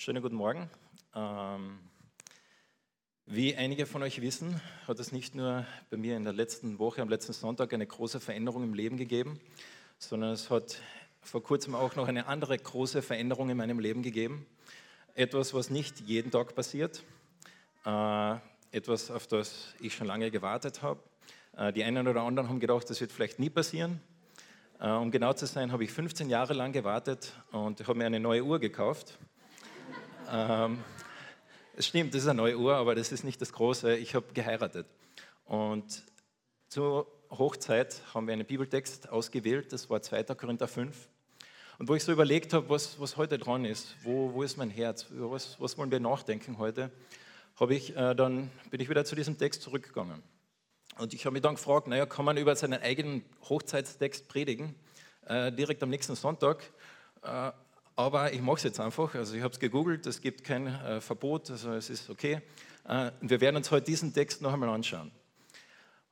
Schönen guten Morgen. Ähm, wie einige von euch wissen, hat es nicht nur bei mir in der letzten Woche, am letzten Sonntag, eine große Veränderung im Leben gegeben, sondern es hat vor kurzem auch noch eine andere große Veränderung in meinem Leben gegeben. Etwas, was nicht jeden Tag passiert, äh, etwas, auf das ich schon lange gewartet habe. Äh, die einen oder anderen haben gedacht, das wird vielleicht nie passieren. Äh, um genau zu sein, habe ich 15 Jahre lang gewartet und habe mir eine neue Uhr gekauft. Ähm, es stimmt, das ist eine neue Uhr, aber das ist nicht das Große. Ich habe geheiratet. Und zur Hochzeit haben wir einen Bibeltext ausgewählt, das war 2. Korinther 5. Und wo ich so überlegt habe, was, was heute dran ist, wo, wo ist mein Herz, was, was wollen wir nachdenken heute, habe ich, äh, dann bin ich wieder zu diesem Text zurückgegangen. Und ich habe mich dann gefragt, naja, kann man über seinen eigenen Hochzeitstext predigen, äh, direkt am nächsten Sonntag? Äh, aber ich mache es jetzt einfach. Also ich habe es gegoogelt, es gibt kein äh, Verbot, also es ist okay. Äh, wir werden uns heute diesen Text noch einmal anschauen.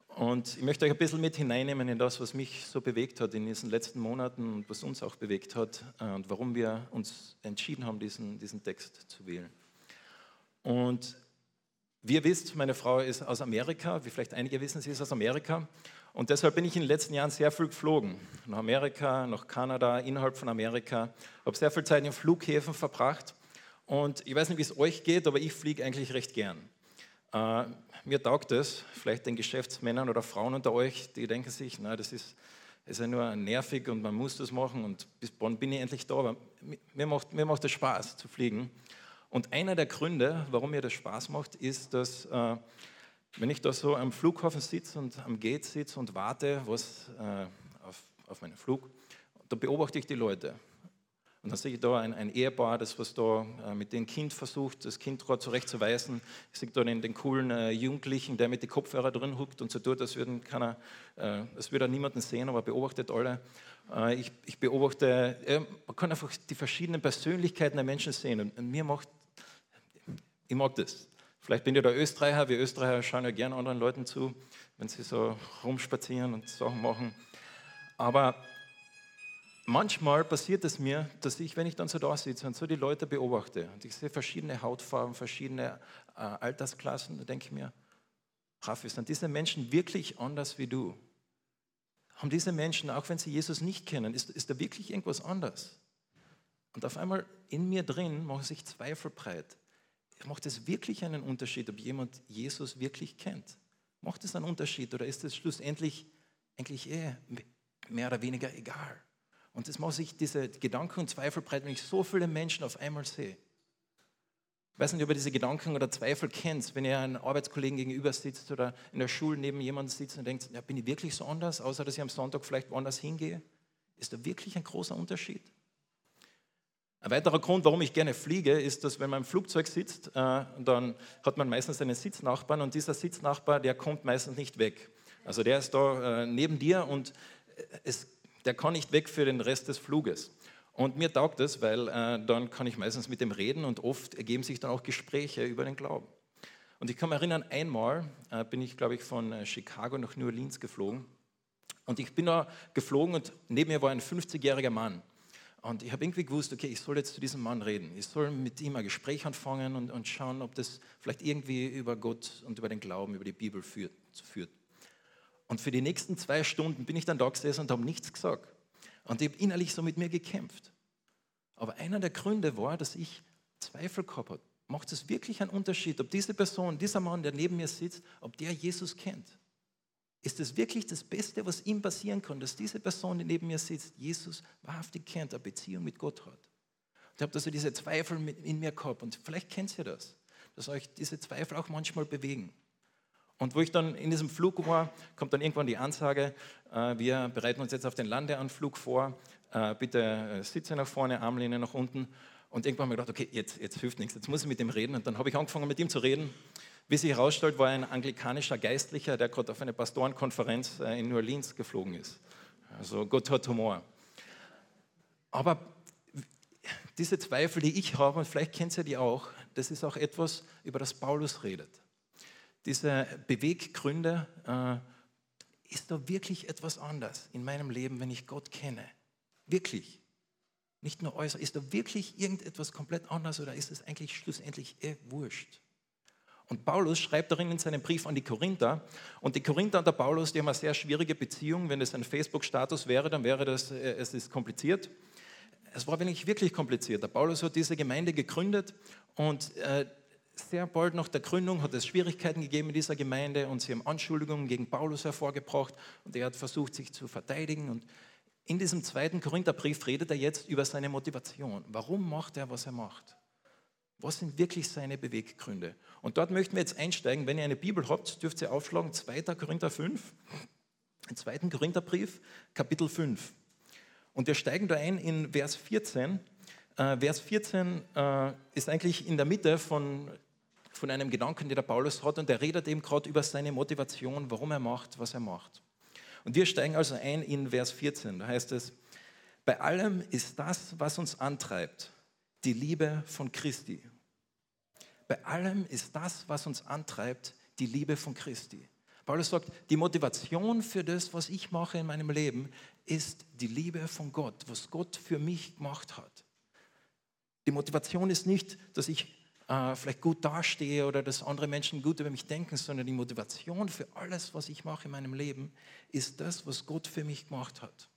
Und ich möchte euch ein bisschen mit hineinnehmen in das, was mich so bewegt hat in diesen letzten Monaten und was uns auch bewegt hat äh, und warum wir uns entschieden haben, diesen, diesen Text zu wählen. Und wie ihr wisst, meine Frau ist aus Amerika, wie vielleicht einige wissen, sie ist aus Amerika. Und deshalb bin ich in den letzten Jahren sehr viel geflogen. Nach Amerika, nach Kanada, innerhalb von Amerika. Habe sehr viel Zeit in Flughäfen verbracht. Und ich weiß nicht, wie es euch geht, aber ich fliege eigentlich recht gern. Äh, mir taugt es, vielleicht den Geschäftsmännern oder Frauen unter euch, die denken sich, na, das ist, ist ja nur nervig und man muss das machen und bis Bonn bin ich endlich da. Aber mir macht, mir macht es Spaß zu fliegen. Und einer der Gründe, warum mir das Spaß macht, ist, dass äh, wenn ich da so am Flughafen sitze und am Gate sitze und warte was, äh, auf, auf meinen Flug, da beobachte ich die Leute. Und dann sehe ich da ein, ein Ehepaar, das was da äh, mit dem Kind versucht, das Kind gerade zurechtzuweisen. Ich sehe da den, den coolen äh, Jugendlichen, der mit den Kopfhörer drin huckt und so tut, als würden keiner, äh, das würde niemanden sehen, aber beobachtet alle. Äh, ich, ich, beobachte, man kann einfach die verschiedenen Persönlichkeiten der Menschen sehen. Und, und mir macht, ich mag das. Vielleicht bin ich der Österreicher. Wir Österreicher schauen ja gerne anderen Leuten zu, wenn sie so rumspazieren und Sachen machen. Aber manchmal passiert es mir, dass ich, wenn ich dann so da sitze und so die Leute beobachte und ich sehe verschiedene Hautfarben, verschiedene äh, Altersklassen, da denke ich mir, Raffi, sind diese Menschen wirklich anders wie du? Haben diese Menschen, auch wenn sie Jesus nicht kennen, ist, ist da wirklich irgendwas anders? Und auf einmal in mir drin machen sich Zweifel breit. Macht es wirklich einen Unterschied, ob jemand Jesus wirklich kennt? Macht es einen Unterschied oder ist es schlussendlich eigentlich eh mehr oder weniger egal? Und das macht sich diese Gedanken und Zweifel breit, wenn ich so viele Menschen auf einmal sehe. Ich weiß nicht, ob ihr diese Gedanken oder Zweifel kennt, wenn ihr einem Arbeitskollegen gegenüber sitzt oder in der Schule neben jemandem sitzt und denkt, ja, bin ich wirklich so anders, außer dass ich am Sonntag vielleicht woanders hingehe? Ist da wirklich ein großer Unterschied? Ein weiterer Grund, warum ich gerne fliege, ist, dass wenn man im Flugzeug sitzt, äh, dann hat man meistens einen Sitznachbarn und dieser Sitznachbar, der kommt meistens nicht weg. Also der ist da äh, neben dir und es der kann nicht weg für den Rest des Fluges. Und mir taugt es, weil äh, dann kann ich meistens mit dem reden und oft ergeben sich dann auch Gespräche über den Glauben. Und ich kann mich erinnern, einmal äh, bin ich, glaube ich, von äh, Chicago nach New Orleans geflogen. Und ich bin da geflogen und neben mir war ein 50-jähriger Mann. Und ich habe irgendwie gewusst, okay, ich soll jetzt zu diesem Mann reden. Ich soll mit ihm ein Gespräch anfangen und, und schauen, ob das vielleicht irgendwie über Gott und über den Glauben, über die Bibel führt. führt. Und für die nächsten zwei Stunden bin ich dann da gesessen und habe nichts gesagt. Und ich habe innerlich so mit mir gekämpft. Aber einer der Gründe war, dass ich Zweifel gehabt habe. Macht es wirklich einen Unterschied, ob diese Person, dieser Mann, der neben mir sitzt, ob der Jesus kennt? Ist es wirklich das Beste, was ihm passieren kann, dass diese Person, die neben mir sitzt, Jesus wahrhaftig kennt, eine Beziehung mit Gott hat? Ich habe also diese Zweifel in mir gehabt und vielleicht kennt ihr das, dass euch diese Zweifel auch manchmal bewegen. Und wo ich dann in diesem Flug war, kommt dann irgendwann die Ansage, äh, wir bereiten uns jetzt auf den Landeanflug vor, äh, bitte äh, Sitze nach vorne, Armlehne nach unten. Und irgendwann habe ich gedacht, okay, jetzt, jetzt hilft nichts, jetzt muss ich mit ihm reden. Und dann habe ich angefangen, mit ihm zu reden. Wie sich herausstellt, war ein anglikanischer Geistlicher, der gerade auf eine Pastorenkonferenz in New Orleans geflogen ist. Also Gott hat Humor. Aber diese Zweifel, die ich habe, und vielleicht kennt ihr die auch, das ist auch etwas, über das Paulus redet diese Beweggründe, äh, ist da wirklich etwas anders in meinem Leben, wenn ich Gott kenne? Wirklich. Nicht nur äußer. Ist da wirklich irgendetwas komplett anders oder ist es eigentlich schlussendlich eh wurscht? Und Paulus schreibt darin in seinem Brief an die Korinther. Und die Korinther und der Paulus, die haben eine sehr schwierige Beziehung. Wenn es ein Facebook-Status wäre, dann wäre das, äh, es ist kompliziert. Es war wirklich, wirklich kompliziert. Der Paulus hat diese Gemeinde gegründet und äh, sehr bald nach der Gründung hat es Schwierigkeiten gegeben in dieser Gemeinde und sie haben Anschuldigungen gegen Paulus hervorgebracht und er hat versucht, sich zu verteidigen. Und in diesem zweiten Korintherbrief redet er jetzt über seine Motivation. Warum macht er, was er macht? Was sind wirklich seine Beweggründe? Und dort möchten wir jetzt einsteigen. Wenn ihr eine Bibel habt, dürft ihr aufschlagen 2. Korinther 5, den zweiten Korintherbrief, Kapitel 5. Und wir steigen da ein in Vers 14. Äh, Vers 14 äh, ist eigentlich in der Mitte von, von einem Gedanken, den der Paulus hat. Und er redet eben gerade über seine Motivation, warum er macht, was er macht. Und wir steigen also ein in Vers 14. Da heißt es, bei allem ist das, was uns antreibt, die Liebe von Christi. Bei allem ist das, was uns antreibt, die Liebe von Christi. Paulus sagt, die Motivation für das, was ich mache in meinem Leben, ist die Liebe von Gott, was Gott für mich gemacht hat. Die Motivation ist nicht, dass ich äh, vielleicht gut dastehe oder dass andere Menschen gut über mich denken, sondern die Motivation für alles, was ich mache in meinem Leben, ist das, was Gott für mich gemacht hat.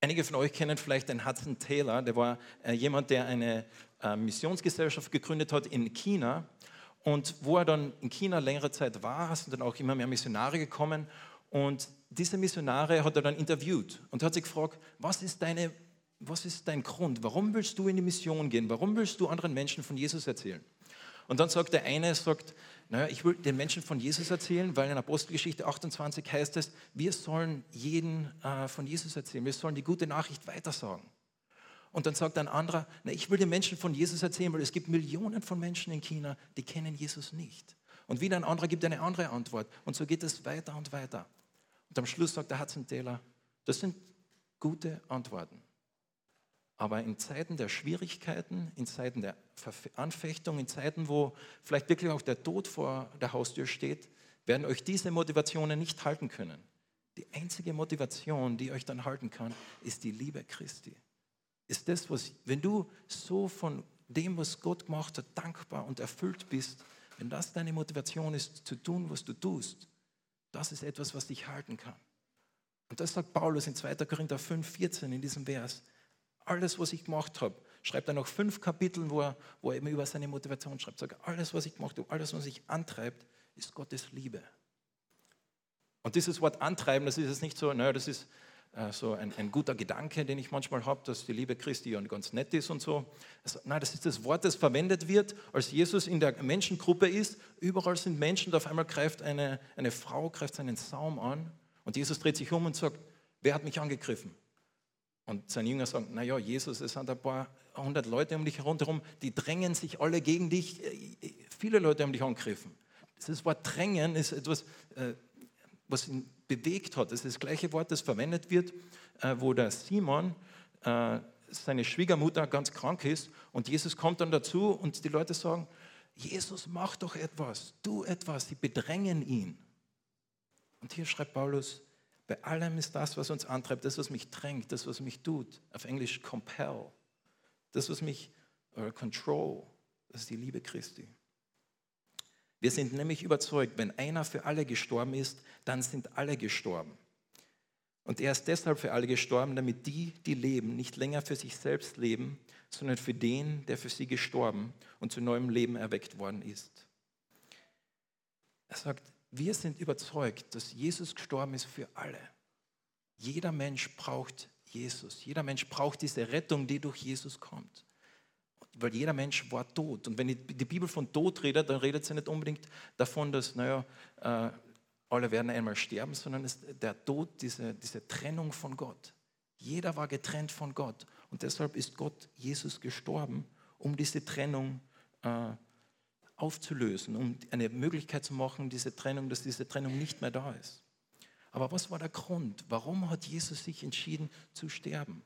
Einige von euch kennen vielleicht den Hudson Taylor, der war äh, jemand, der eine äh, Missionsgesellschaft gegründet hat in China. Und wo er dann in China längere Zeit war, sind dann auch immer mehr Missionare gekommen. Und diese Missionare hat er dann interviewt und hat sich gefragt, was ist, deine, was ist dein Grund? Warum willst du in die Mission gehen? Warum willst du anderen Menschen von Jesus erzählen? Und dann sagt der eine, sagt, naja, ich will den Menschen von Jesus erzählen, weil in Apostelgeschichte 28 heißt es, wir sollen jeden äh, von Jesus erzählen, wir sollen die gute Nachricht weitersagen. Und dann sagt ein anderer, na, ich will den Menschen von Jesus erzählen, weil es gibt Millionen von Menschen in China, die kennen Jesus nicht. Und wieder ein anderer gibt eine andere Antwort. Und so geht es weiter und weiter. Und am Schluss sagt der Hudson Taylor, das sind gute Antworten. Aber in Zeiten der Schwierigkeiten, in Zeiten der Anfechtung, in Zeiten, wo vielleicht wirklich auch der Tod vor der Haustür steht, werden euch diese Motivationen nicht halten können. Die einzige Motivation, die euch dann halten kann, ist die Liebe Christi. Ist das, was, wenn du so von dem, was Gott gemacht hat, dankbar und erfüllt bist, wenn das deine Motivation ist, zu tun, was du tust, das ist etwas, was dich halten kann. Und das sagt Paulus in 2. Korinther 5, 14 in diesem Vers alles, was ich gemacht habe, schreibt er noch fünf Kapitel, wo er, wo er eben über seine Motivation schreibt. Sagt, alles, was ich gemacht habe, alles, was mich antreibt, ist Gottes Liebe. Und dieses Wort antreiben, das ist jetzt nicht so, naja, das ist äh, so ein, ein, guter Gedanke, den ich manchmal habe, dass die Liebe Christi ja ganz nett ist und so. Also, nein, das ist das Wort, das verwendet wird, als Jesus in der Menschengruppe ist. Überall sind Menschen und auf einmal greift eine, eine Frau, greift seinen Saum an und Jesus dreht sich um und sagt, wer hat mich angegriffen? Und sein Jünger sagt, naja, Jesus, es sind ein paar hundert Leute um dich herum, die drängen sich alle gegen dich. Viele Leute haben dich angegriffen. Das Wort drängen ist etwas, äh, was ihn bewegt hat. Das ist das gleiche Wort, das verwendet wird, äh, wo der Simon, äh, seine Schwiegermutter ganz krank ist und Jesus kommt dann dazu und die Leute sagen, Jesus, mach doch etwas, tu etwas, sie bedrängen ihn. Und hier schreibt Paulus, bei allem ist das, was uns antreibt, das, was mich drängt, das, was mich tut. Auf Englisch compel. Das, was mich, oder control, das ist die Liebe Christi. Wir sind nämlich überzeugt, wenn einer für alle gestorben ist, dann sind alle gestorben. Und er ist deshalb für alle gestorben, damit die, die leben, nicht länger für sich selbst leben, sondern für den, der für sie gestorben und zu neuem Leben erweckt worden ist. Er sagt, wir sind überzeugt, dass Jesus gestorben ist für alle. Jeder Mensch braucht Jesus. Jeder Mensch braucht diese Rettung, die durch Jesus kommt. Weil jeder Mensch war tot. Und wenn die Bibel von Tod redet, dann redet sie nicht unbedingt davon, dass, naja, äh, alle werden einmal sterben, sondern es, der Tod, diese, diese Trennung von Gott. Jeder war getrennt von Gott. Und deshalb ist Gott, Jesus, gestorben, um diese Trennung äh, aufzulösen, um eine Möglichkeit zu machen, diese Trennung, dass diese Trennung nicht mehr da ist. Aber was war der Grund? Warum hat Jesus sich entschieden zu sterben?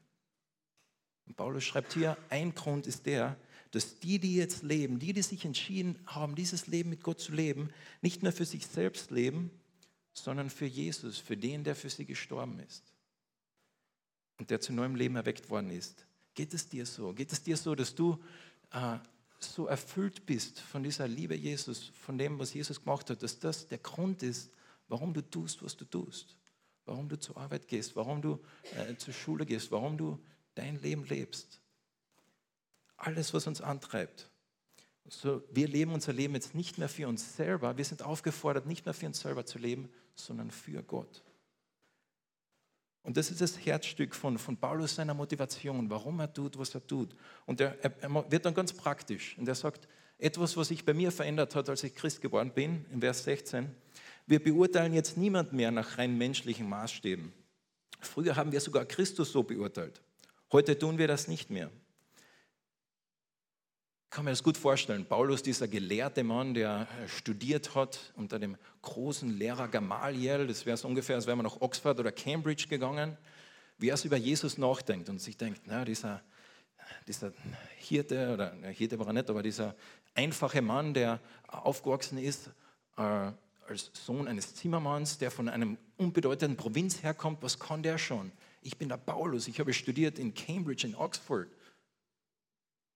Und Paulus schreibt hier, ein Grund ist der, dass die, die jetzt leben, die, die sich entschieden haben, dieses Leben mit Gott zu leben, nicht mehr für sich selbst leben, sondern für Jesus, für den, der für sie gestorben ist. und der zu neuem Leben erweckt worden ist. Geht es dir so? Geht es dir so, dass du äh, so erfüllt bist von dieser Liebe Jesus, von dem, was Jesus gemacht hat, dass das der Grund ist, warum du tust, was du tust, warum du zur Arbeit gehst, warum du äh, zur Schule gehst, warum du dein Leben lebst. Alles, was uns antreibt. So, wir leben unser Leben jetzt nicht mehr für uns selber, wir sind aufgefordert, nicht mehr für uns selber zu leben, sondern für Gott. Und das ist das Herzstück von, von Paulus seiner Motivation, warum er tut, was er tut. Und er, er, er wird dann ganz praktisch. Und er sagt, etwas, was sich bei mir verändert hat, als ich Christ geworden bin, in Vers 16, wir beurteilen jetzt niemand mehr nach rein menschlichen Maßstäben. Früher haben wir sogar Christus so beurteilt. Heute tun wir das nicht mehr kann mir das gut vorstellen. Paulus, dieser gelehrte Mann, der äh, studiert hat unter dem großen Lehrer Gamaliel, das wäre so ungefähr, als wäre man nach Oxford oder Cambridge gegangen, wie er es über Jesus nachdenkt und sich denkt, na, dieser, dieser Hirte, oder Hirte war er nicht, aber dieser einfache Mann, der aufgewachsen ist äh, als Sohn eines Zimmermanns, der von einem unbedeutenden Provinz herkommt, was kann der schon? Ich bin der Paulus, ich habe studiert in Cambridge, in Oxford.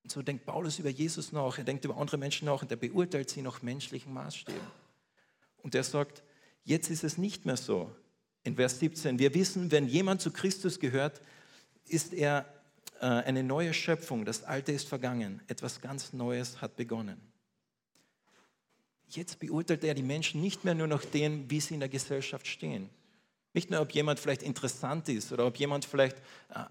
Und so denkt Paulus über Jesus nach, er denkt über andere Menschen nach und er beurteilt sie nach menschlichen Maßstäben. Und er sagt, jetzt ist es nicht mehr so. In Vers 17, wir wissen, wenn jemand zu Christus gehört, ist er äh, eine neue Schöpfung. Das Alte ist vergangen. Etwas ganz Neues hat begonnen. Jetzt beurteilt er die Menschen nicht mehr nur nach dem, wie sie in der Gesellschaft stehen. Nicht nur, ob jemand vielleicht interessant ist oder ob jemand vielleicht äh,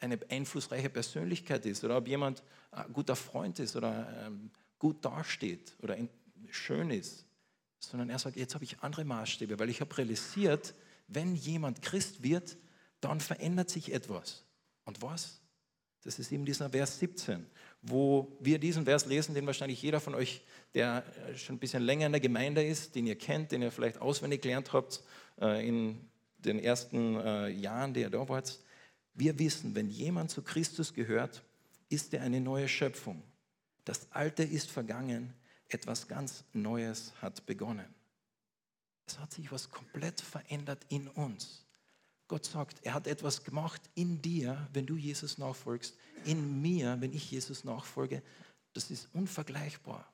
eine einflussreiche Persönlichkeit ist oder ob jemand ein guter Freund ist oder ähm, gut dasteht oder schön ist, sondern er sagt, jetzt habe ich andere Maßstäbe, weil ich habe realisiert, wenn jemand Christ wird, dann verändert sich etwas. Und was? Das ist eben dieser Vers 17, wo wir diesen Vers lesen, den wahrscheinlich jeder von euch, der äh, schon ein bisschen länger in der Gemeinde ist, den ihr kennt, den ihr vielleicht auswendig gelernt habt äh, in den ersten äh, Jahren, die ihr da wart. Wir wissen, wenn jemand zu Christus gehört, ist er eine neue Schöpfung. Das Alte ist vergangen, etwas ganz Neues hat begonnen. Es hat sich was komplett verändert in uns. Gott sagt, er hat etwas gemacht in dir, wenn du Jesus nachfolgst, in mir, wenn ich Jesus nachfolge. Das ist unvergleichbar.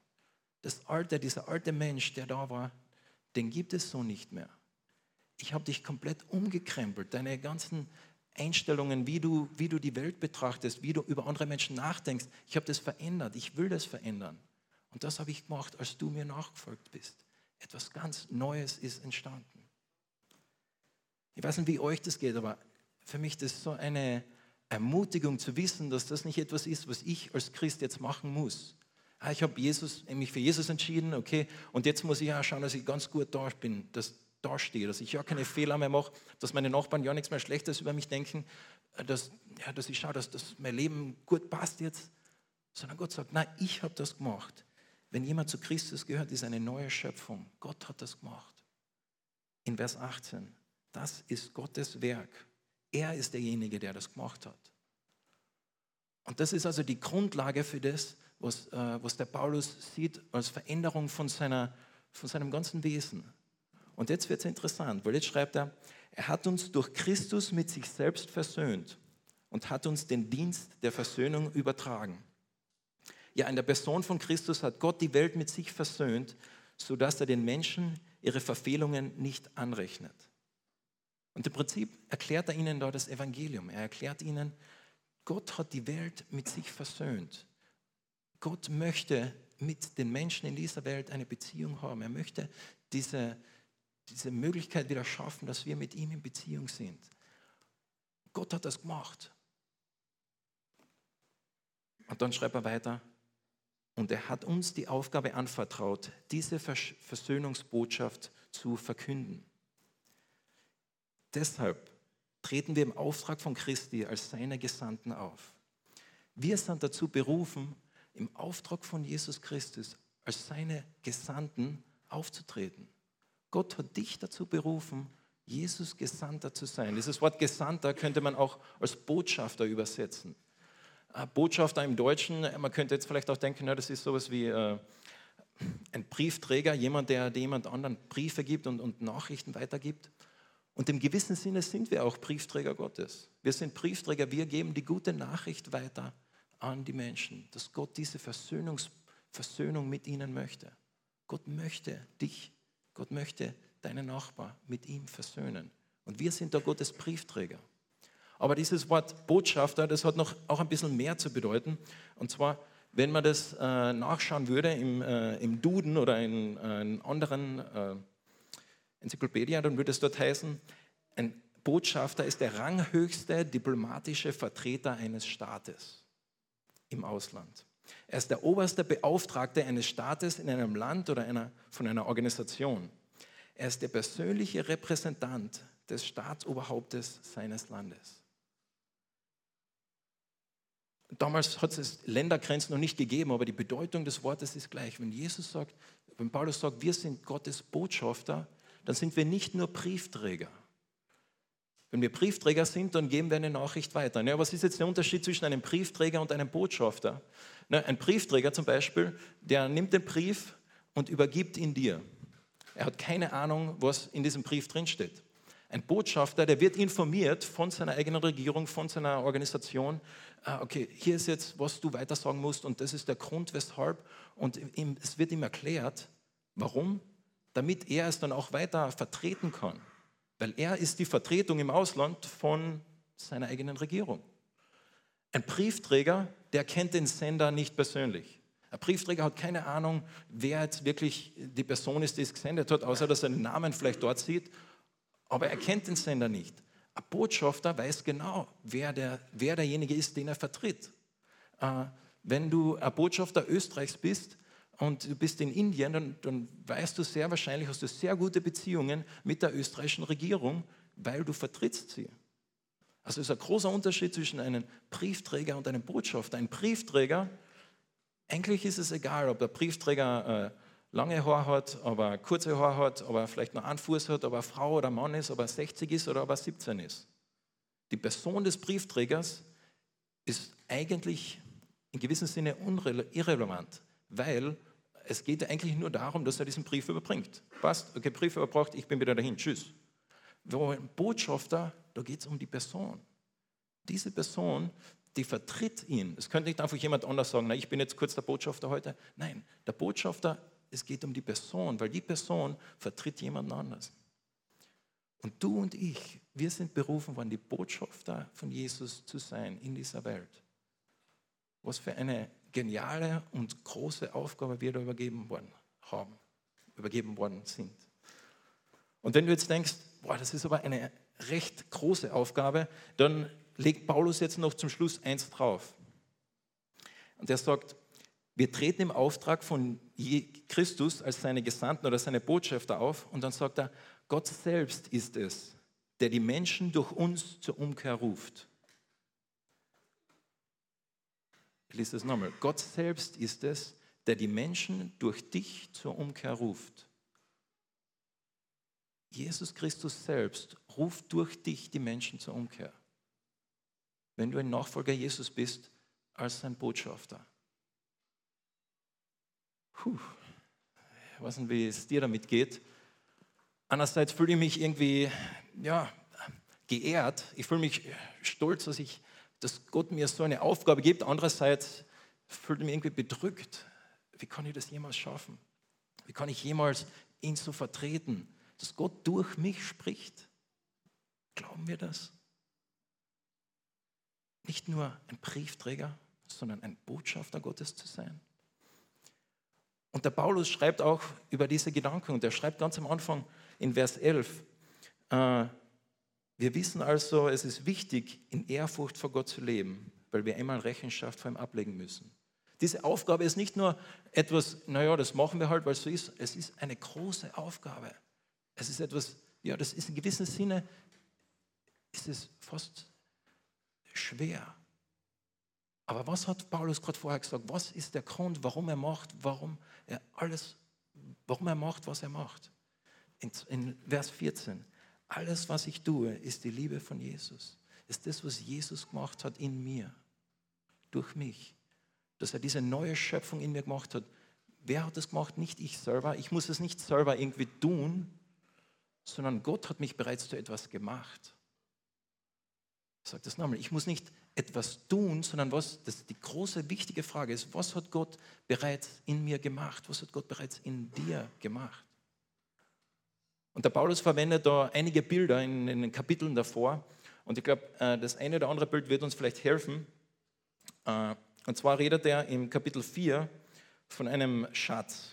Das alte, dieser alte Mensch, der da war, den gibt es so nicht mehr. Ich habe dich komplett umgekrempelt. Deine ganzen Einstellungen, wie du, wie du die Welt betrachtest, wie du über andere Menschen nachdenkst. Ich habe das verändert, ich will das verändern. Und das habe ich gemacht, als du mir nachgefolgt bist. Etwas ganz Neues ist entstanden. Ich weiß nicht, wie euch das geht, aber für mich ist das so eine Ermutigung zu wissen, dass das nicht etwas ist, was ich als Christ jetzt machen muss. Ah, ich habe Jesus, mich für Jesus entschieden, okay, und jetzt muss ich auch schauen, dass ich ganz gut da bin, dass dastehe, dass ich ja keine Fehler mehr mache, dass meine Nachbarn ja nichts mehr Schlechtes über mich denken, äh, dass, ja, dass ich schaue, dass, dass mein Leben gut passt jetzt, sondern Gott sagt, nein, ich habe das gemacht. Wenn jemand zu Christus gehört, ist eine neue Schöpfung. Gott hat das gemacht. In Vers 18, das ist Gottes Werk. Er ist derjenige, der das gemacht hat. Und das ist also die Grundlage für das, was, äh, was der Paulus sieht als Veränderung von, seiner, von seinem ganzen Wesen. Und jetzt wird es interessant, weil jetzt schreibt er, er hat uns durch Christus mit sich selbst versöhnt und hat uns den Dienst der Versöhnung übertragen. Ja, in der Person von Christus hat Gott die Welt mit sich versöhnt, sodass er den Menschen ihre Verfehlungen nicht anrechnet. Und im Prinzip erklärt er ihnen da das Evangelium. Er erklärt ihnen, Gott hat die Welt mit sich versöhnt. Gott möchte mit den Menschen in dieser Welt eine Beziehung haben. Er möchte diese, diese Möglichkeit wieder schaffen, dass wir mit ihm in Beziehung sind. Gott hat das gemacht. Und dann schreibt er weiter, und er hat uns die Aufgabe anvertraut, diese Versöhnungsbotschaft zu verkünden. Deshalb treten wir im Auftrag von Christi als seine Gesandten auf. Wir sind dazu berufen, im Auftrag von Jesus Christus als seine Gesandten aufzutreten. Gott hat dich dazu berufen, Jesus Gesandter zu sein. Dieses Wort Gesandter könnte man auch als Botschafter übersetzen. Äh, Botschafter im Deutschen, man könnte jetzt vielleicht auch denken, das ist sowas wie äh, ein Briefträger, jemand, der jemand anderen Briefe gibt und, und Nachrichten weitergibt. Und im gewissen Sinne sind wir auch Briefträger Gottes. Wir sind Briefträger, wir geben die gute Nachricht weiter an die Menschen, dass Gott diese Versöhnungs Versöhnung mit ihnen möchte. Gott möchte dich, Gott möchte deinen Nachbar mit ihm versöhnen. Und wir sind da Gottes Briefträger. Aber dieses Wort Botschafter, das hat noch auch ein bisschen mehr zu bedeuten. Und zwar, wenn man das äh, nachschauen würde im, äh, im, Duden oder in, äh, in anderen äh, Enzyklopädien, dann würde es dort heißen, ein Botschafter ist der ranghöchste diplomatische Vertreter eines Staates im Ausland. Er ist der oberste Beauftragte eines Staates in einem Land oder einer, von einer Organisation. Er ist der persönliche Repräsentant des Staatsoberhauptes seines Landes. Damals hat es Ländergrenzen noch nicht gegeben, aber die Bedeutung des Wortes ist gleich. Wenn Jesus sagt, wenn Paulus sagt, wir sind Gottes Botschafter, dann sind wir nicht nur Briefträger. Wenn wir Briefträger sind, dann geben wir eine Nachricht weiter. Ja, was ist jetzt der Unterschied zwischen einem Briefträger und einem Botschafter? ein Briefträger zum Beispiel, der nimmt den Brief und übergibt ihn dir. Er hat keine Ahnung, was in diesem Brief drinsteht. Ein Botschafter, der wird informiert von seiner eigenen Regierung, von seiner Organisation. Ah, okay, hier ist jetzt, was du weitersagen musst und das ist der Grund, weshalb. Und es wird ihm erklärt, warum, damit er es dann auch weiter vertreten kann. Weil er ist die Vertretung im Ausland von seiner eigenen Regierung. Ein Briefträger, der kennt den Sender nicht persönlich. Ein Briefträger hat keine Ahnung, wer jetzt wirklich die Person ist, die es gesendet hat, außer dass er den Namen vielleicht dort sieht, aber er kennt den Sender nicht. Ein Botschafter weiß genau, wer, der, wer derjenige ist, den er vertritt. Äh, wenn du ein Botschafter Österreichs bist, und du bist in Indien, dann, dann weißt du sehr wahrscheinlich, hast du sehr gute Beziehungen mit der österreichischen Regierung, weil du vertrittst sie. Also es ist ein großer Unterschied zwischen einem Briefträger und einem Botschafter. Ein Briefträger, eigentlich ist es egal, ob der Briefträger äh, lange Haar hat, ob er kurze Haar hat, ob er vielleicht nur einen Fuß hat, ob er Frau oder Mann ist, ob er 60 ist oder ob er 17 ist. Die Person des Briefträgers ist eigentlich in gewissem Sinne irrelevant, weil es geht eigentlich nur darum, dass er diesen Brief überbringt. Passt, okay, Brief überbracht, ich bin wieder dahin, tschüss. Wo ein Botschafter, da geht es um die Person. Diese Person, die vertritt ihn. Es könnte nicht einfach jemand anders sagen, na, ich bin jetzt kurz der Botschafter heute. Nein, der Botschafter, es geht um die Person, weil die Person vertritt jemanden anders. Und du und ich, wir sind berufen worden, die Botschafter von Jesus zu sein in dieser Welt. Was für eine geniale und große Aufgabe wir da übergeben worden haben, übergeben worden sind. Und wenn du jetzt denkst, boah, das ist aber eine recht große Aufgabe, dann legt Paulus jetzt noch zum Schluss eins drauf. Und er sagt, wir treten im Auftrag von Christus als seine Gesandten oder seine Botschafter auf und dann sagt er, Gott selbst ist es, der die Menschen durch uns zur Umkehr ruft. Ich lese es nochmal. Gott selbst ist es, der die Menschen durch dich zur Umkehr ruft. Jesus Christus selbst ruft durch dich die Menschen zur Umkehr. Wenn du ein Nachfolger Jesus bist, als sein Botschafter. Puh. Ich weiß nicht, wie es dir damit geht. Einerseits fühle ich mich irgendwie ja, geehrt. Ich fühle mich stolz, dass ich dass Gott mir so eine Aufgabe gibt. Andererseits fühlt mich irgendwie bedrückt. Wie kann ich das jemals schaffen? Wie kann ich jemals ihn so vertreten, dass Gott durch mich spricht? Glauben wir das? Nicht nur ein Briefträger, sondern ein Botschafter Gottes zu sein. Und der Paulus schreibt auch über diese Gedanken und er schreibt ganz am Anfang in Vers 11, äh, wir wissen also, es ist wichtig, in Ehrfurcht vor Gott zu leben, weil wir einmal Rechenschaft vor ihm ablegen müssen. Diese Aufgabe ist nicht nur etwas, naja, das machen wir halt, weil es so ist. Es ist eine große Aufgabe. Es ist etwas, ja, das ist in gewissem Sinne, ist es fast schwer. Aber was hat Paulus gerade vorher gesagt? Was ist der Grund, warum er macht, warum er alles, warum er macht, was er macht? In, in Vers 14. Alles, was ich tue, ist die Liebe von Jesus. Ist das, was Jesus gemacht hat in mir, durch mich. Dass er diese neue Schöpfung in mir gemacht hat. Wer hat das gemacht? Nicht ich selber. Ich muss es nicht selber irgendwie tun, sondern Gott hat mich bereits zu etwas gemacht. Ich sage das nochmal, ich muss nicht etwas tun, sondern was, das die große, wichtige Frage ist, was hat Gott bereits in mir gemacht? Was hat Gott bereits in dir gemacht? Und der Paulus verwendet da einige Bilder in, den Kapiteln davor. Und ich glaube, äh, das eine oder andere Bild wird uns vielleicht helfen. Äh, und zwar redet er im Kapitel 4 von einem Schatz.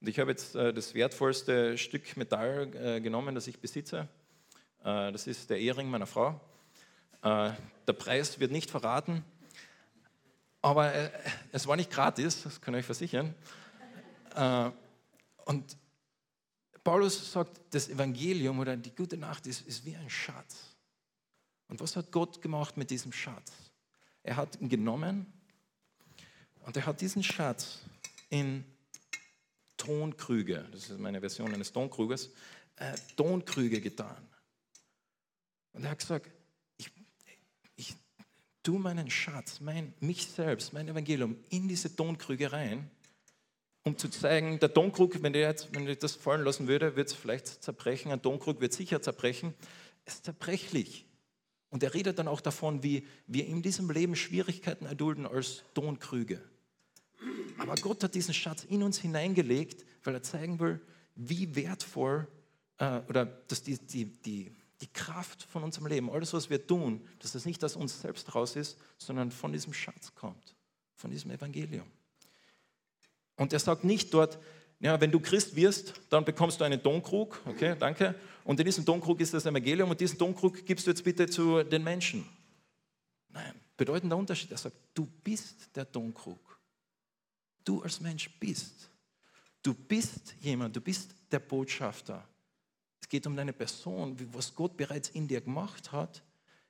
Und ich habe jetzt äh, das wertvollste Stück Metall genommen, das ich besitze. Das ist der Ehering meiner Frau. Der Preis wird nicht verraten, aber es war nicht gratis, das kann ich euch versichern. Und Paulus sagt, das Evangelium oder die gute Nacht ist, ist wie ein Schatz. Und was hat Gott gemacht mit diesem Schatz? Er hat ihn genommen und er hat diesen Schatz in Tonkrüge, das ist meine Version eines Tonkruges, äh, Tonkrüge getan. Und er hat gesagt, ich, ich tue meinen Schatz, mein, mich selbst, mein Evangelium in diese Tonkrüge rein um zu zeigen, der Tonkrug, wenn jetzt, wenn ich das fallen lassen würde, wird es vielleicht zerbrechen. Ein Tonkrug wird sicher zerbrechen. Es ist zerbrechlich. Und er redet dann auch davon, wie wir in diesem Leben Schwierigkeiten erdulden als Tonkrüge. Aber Gott hat diesen Schatz in uns hineingelegt, weil er zeigen will, wie wertvoll äh, oder dass die, die, die, die Kraft von unserem Leben, alles, was wir tun, dass das nicht aus uns selbst raus ist, sondern von diesem Schatz kommt, von diesem Evangelium. Und er sagt nicht dort, ja, wenn du Christ wirst, dann bekommst du einen Tonkrug, okay, danke. Und in diesem Tonkrug ist das Evangelium und diesen Tonkrug gibst du jetzt bitte zu den Menschen. Nein, bedeutender Unterschied. Er sagt, du bist der Tonkrug. Du als Mensch bist. Du bist jemand, du bist der Botschafter. Es geht um deine Person, was Gott bereits in dir gemacht hat,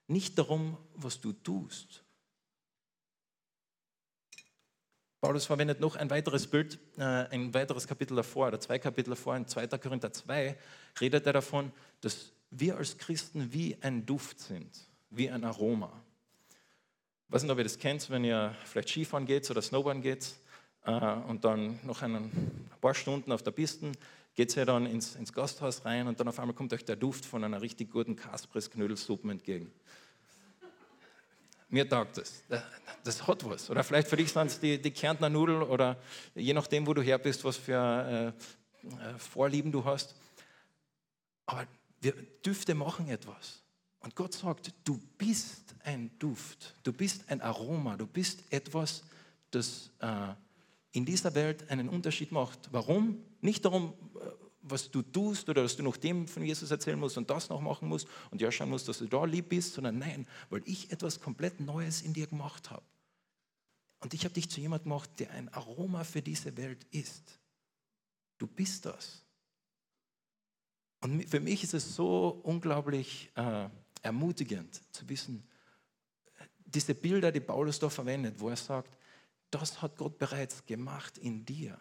nicht darum, was du tust. Paulus verwendet noch ein weiteres Bild, äh, ein weiteres Kapitel davor, oder zwei Kapitel davor, in 2. Korinther 2, redet er davon, dass wir als Christen wie ein Duft sind, wie ein Aroma. Ich weiß nicht, ob ihr das kennt, wenn ihr vielleicht Skifahren geht oder Snowboarden geht äh, und dann noch ein paar Stunden auf der Piste geht ihr dann ins, ins, Gasthaus rein und dann auf einmal kommt euch der Duft von einer richtig guten Kaspres-Knödelsuppe entgegen mir taugt das. Das hat was. Oder vielleicht für dich sind es die, die Kärntner Nudeln oder je nachdem, wo du her bist, was für äh, äh, Vorlieben du hast. Aber wir, Düfte machen etwas. Und Gott sagt, du bist ein Duft, du bist ein Aroma, du bist etwas, das äh, in dieser Welt einen Unterschied macht. Warum? Nicht darum, äh, was du tust oder dass du noch dem von Jesus erzählen musst und das noch machen musst und ja schauen musst, dass du da lieb bist, sondern nein, weil ich etwas komplett Neues in dir gemacht habe. Und ich habe dich zu jemandem gemacht, der ein Aroma für diese Welt ist. Du bist das. Und für mich ist es so unglaublich äh, ermutigend zu wissen, diese Bilder, die Paulus da verwendet, wo er sagt, das hat Gott bereits gemacht in dir.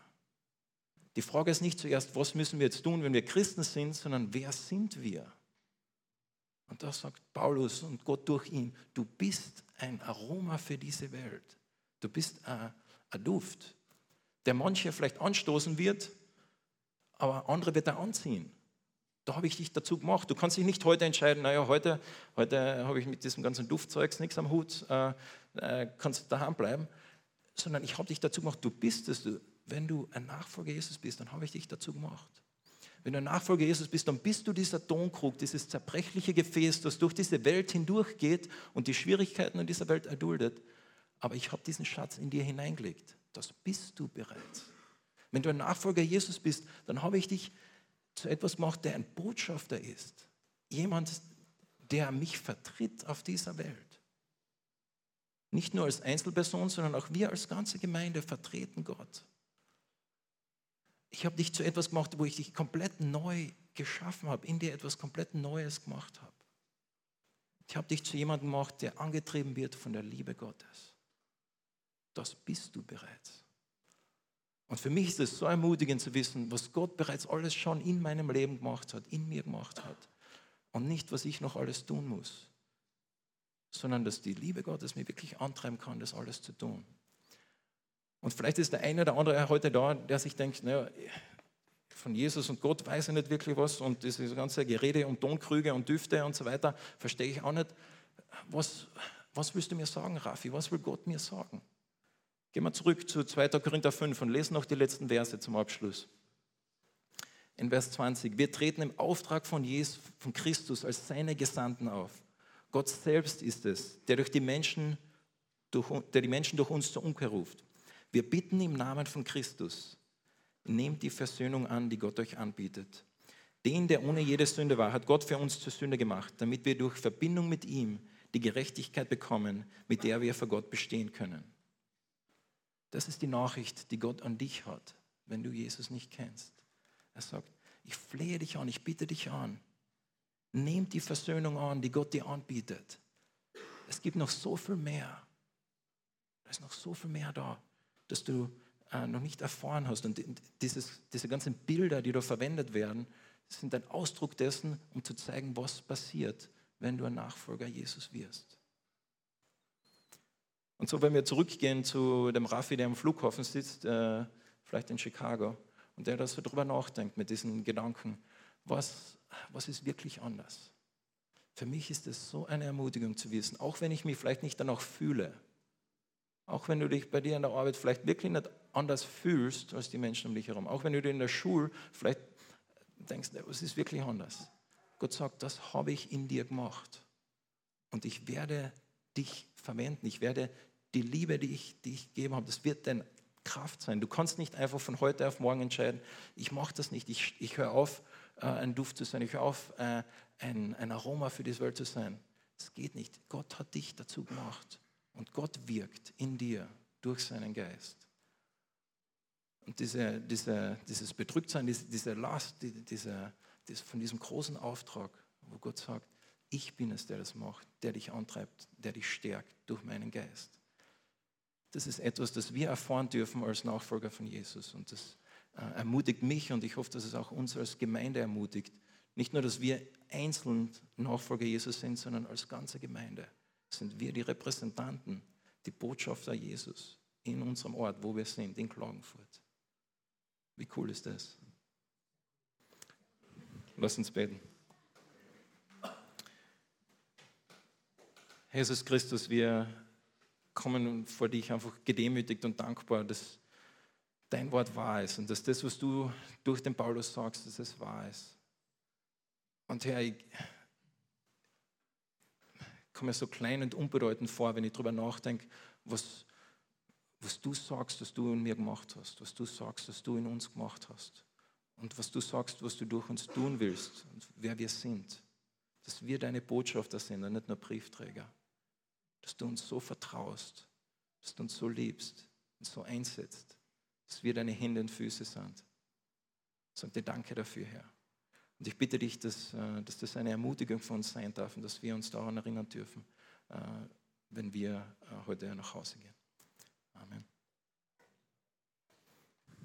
Die Frage ist nicht zuerst, was müssen wir jetzt tun, wenn wir Christen sind, sondern wer sind wir? Und da sagt Paulus und Gott durch ihn, du bist ein Aroma für diese Welt. Du bist ein, ein Duft, der manche vielleicht anstoßen wird, aber andere wird er anziehen. Da habe ich dich dazu gemacht. Du kannst dich nicht heute entscheiden, naja, heute, heute habe ich mit diesem ganzen Duftzeugs nichts am Hut, äh, äh, kannst daheim bleiben, sondern ich habe dich dazu gemacht, du bist es, du, wenn du ein Nachfolger Jesus bist, dann habe ich dich dazu gemacht. Wenn du ein Nachfolger Jesus bist, dann bist du dieser Tonkrug, dieses zerbrechliche Gefäß, das durch diese Welt hindurchgeht und die Schwierigkeiten in dieser Welt erduldet. Aber ich habe diesen Schatz in dir hineingelegt. Das bist du bereits. Wenn du ein Nachfolger Jesus bist, dann habe ich dich zu etwas gemacht, der ein Botschafter ist. Jemand, der mich vertritt auf dieser Welt. Nicht nur als Einzelperson, sondern auch wir als ganze Gemeinde vertreten Gott ich habe dich zu etwas gemacht, wo ich dich komplett neu geschaffen habe, in dir etwas komplett Neues gemacht habe. Ich habe dich zu jemandem gemacht, der angetrieben wird von der Liebe Gottes. Das bist du bereits. Und für mich ist es so ermutigend zu wissen, was Gott bereits alles schon in meinem Leben gemacht hat, in mir gemacht hat. Und nicht, was ich noch alles tun muss, sondern dass die Liebe Gottes mir wirklich antreiben kann, das alles zu tun. Und vielleicht ist der eine oder andere heute da, der sich denkt, naja, von Jesus und Gott weiß ich nicht wirklich was und diese ganze Gerede und Tonkrüge und Düfte und so weiter, verstehe ich auch nicht. Was, was willst du mir sagen, Raffi? Was will Gott mir sagen? Gehen wir zurück zu 2. Korinther 5 und lesen noch die letzten Verse zum Abschluss. In Vers 20. Wir treten im Auftrag von Jesus, von Christus als seine Gesandten auf. Gott selbst ist es, der, durch die Menschen, durch, der die Menschen durch uns zur Umkehr ruft. Wir bitten im Namen von Christus, nehmt die Versöhnung an, die Gott euch anbietet. Den, der ohne jede Sünde war, hat Gott für uns zur Sünde gemacht, damit wir durch Verbindung mit ihm die Gerechtigkeit bekommen, mit der wir vor Gott bestehen können. Das ist die Nachricht, die Gott an dich hat, wenn du Jesus nicht kennst. Er sagt, ich flehe dich an, ich bitte dich an. Nehmt die Versöhnung an, die Gott dir anbietet. Es gibt noch so viel mehr. Da ist noch so viel mehr da, das du äh, noch nicht erfahren hast. Und dieses, diese ganzen Bilder, die da verwendet werden, sind ein Ausdruck dessen, um zu zeigen, was passiert, wenn du ein Nachfolger Jesus wirst. Und so, wenn wir zurückgehen zu dem Raffi, der am Flughafen sitzt, äh, vielleicht in Chicago, und der da so drüber nachdenkt mit diesen Gedanken, was, was ist wirklich anders? Für mich ist es so eine Ermutigung zu wissen, auch wenn ich mich vielleicht nicht danach fühle, auch wenn du dich bei dir in der Arbeit vielleicht wirklich nicht anders fühlst als die Menschen um dich herum, auch wenn du dir in der Schule vielleicht denkst, es ist wirklich anders. Gott sagt, das habe ich in dir gemacht. Und ich werde dich verwenden. Ich werde die Liebe, die ich, die gegeben habe, das wird dein Kraft sein. Du kannst nicht einfach von heute auf morgen entscheiden, ich mache das nicht, ich, ich höre auf, äh, ein Duft zu sein, ich höre auf, äh, ein, ein Aroma für diese Welt zu sein. Das geht nicht. Gott hat dich dazu gemacht. Und Gott wirkt in dir durch seinen Geist. Und diese, diese, dieses Bedrücktsein, diese, diese Last, die, diese, diese, von diesem großen Auftrag, wo Gott sagt, ich bin es, der das macht, der dich antreibt, der dich stärkt durch meinen Geist. Das ist etwas, das wir erfahren dürfen als Nachfolger von Jesus. Und das äh, ermutigt mich und ich hoffe, dass es auch uns als Gemeinde ermutigt. Nicht nur, dass wir einzeln Nachfolger Jesus sind, sondern als ganze Gemeinde sind wir die Repräsentanten, die Botschafter Jesus in unserem Ort, wo wir sind, in Klagenfurt. Wie cool ist das? Lass uns beten. Jesus Christus, wir kommen vor dich einfach gedemütigt und dankbar, dass dein Wort wahr ist und dass das, was du durch den Paulus sagst, dass es wahr ist. Und Herr, ich komme mir so klein und unbedeutend vor, wenn ich darüber nachdenke, was, was du sagst, was du in mir gemacht hast, was du sagst, was du in uns gemacht hast und was du sagst, was du durch uns tun willst und wer wir sind. Dass wir deine Botschafter sind und nicht nur Briefträger dass du uns so vertraust, dass du uns so liebst und so einsetzt, dass wir deine Hände und Füße sind. Sage dir danke dafür, Herr. Und ich bitte dich, dass, äh, dass das eine Ermutigung für uns sein darf und dass wir uns daran erinnern dürfen, äh, wenn wir äh, heute nach Hause gehen. Amen.